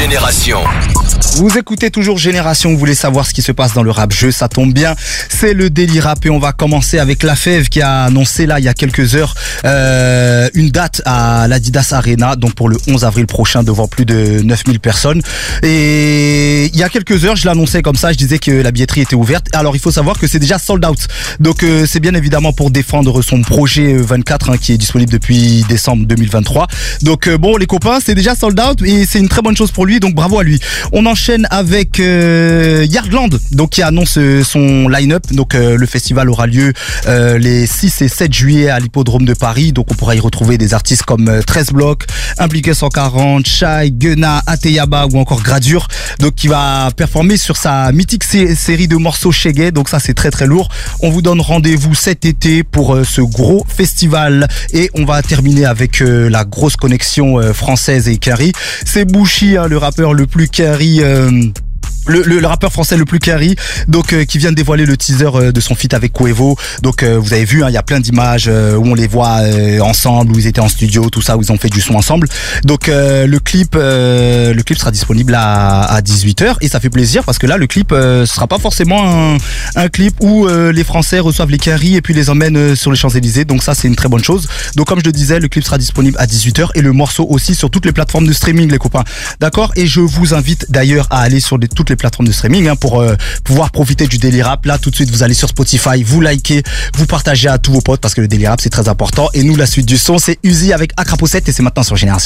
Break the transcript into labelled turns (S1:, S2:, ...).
S1: Génération.
S2: Vous écoutez toujours Génération, vous voulez savoir ce qui se passe dans le rap jeu, ça tombe bien. C'est le délit rap et on va commencer avec La Fève qui a annoncé là il y a quelques heures euh, une date à l'Adidas Arena, donc pour le 11 avril prochain devant plus de 9000 personnes. Et il y a quelques heures, je l'annonçais comme ça, je disais que la billetterie était ouverte. Alors il faut savoir que c'est déjà sold out. Donc euh, c'est bien évidemment pour défendre son projet 24 hein, qui est disponible depuis décembre 2023. Donc euh, bon les copains, c'est déjà sold out et c'est une très bonne chose pour lui, donc bravo à lui. On enchaîne avec euh, Yardland, donc qui annonce euh, son line-up. Donc euh, le festival aura lieu euh, les 6 et 7 juillet à l'hippodrome de Paris. Donc on pourra y retrouver des artistes comme euh, 13 Blocs, Impliqué 140, Shai, Gunna, Ateyaba ou encore Gradure. Donc qui va performer sur sa mythique sé- série de morceaux Shaggy. Donc ça c'est très très lourd. On vous donne rendez-vous cet été pour euh, ce gros festival et on va terminer avec euh, la grosse connexion euh, française et carry. C'est Bouchy, hein, le rappeur le plus carry. euh, le, le, le rappeur français le plus carry, donc euh, qui vient de dévoiler le teaser euh, de son feat avec Quevo. Donc euh, vous avez vu, hein, il y a plein d'images euh, où on les voit euh, ensemble, où ils étaient en studio, tout ça, où ils ont fait du son ensemble. Donc euh, le clip, le clip sera disponible à, à 18h et ça fait plaisir parce que là le clip sera pas forcément un, un clip où les Français reçoivent les carry et puis les emmènent sur les Champs Élysées. Donc ça c'est une très bonne chose. Donc comme je le disais, le clip sera disponible à 18h et le morceau aussi sur toutes les plateformes de streaming, les copains. D'accord? Et je vous invite d'ailleurs à aller sur toutes les plateformes de streaming hein, pour euh, pouvoir profiter du Daily Rap. Là, tout de suite, vous allez sur Spotify, vous likez, vous partagez à tous vos potes parce que le Daily Rap, c'est très important. Et nous, la suite du son, c'est Uzi avec Acrapo 7 et c'est maintenant sur Génération.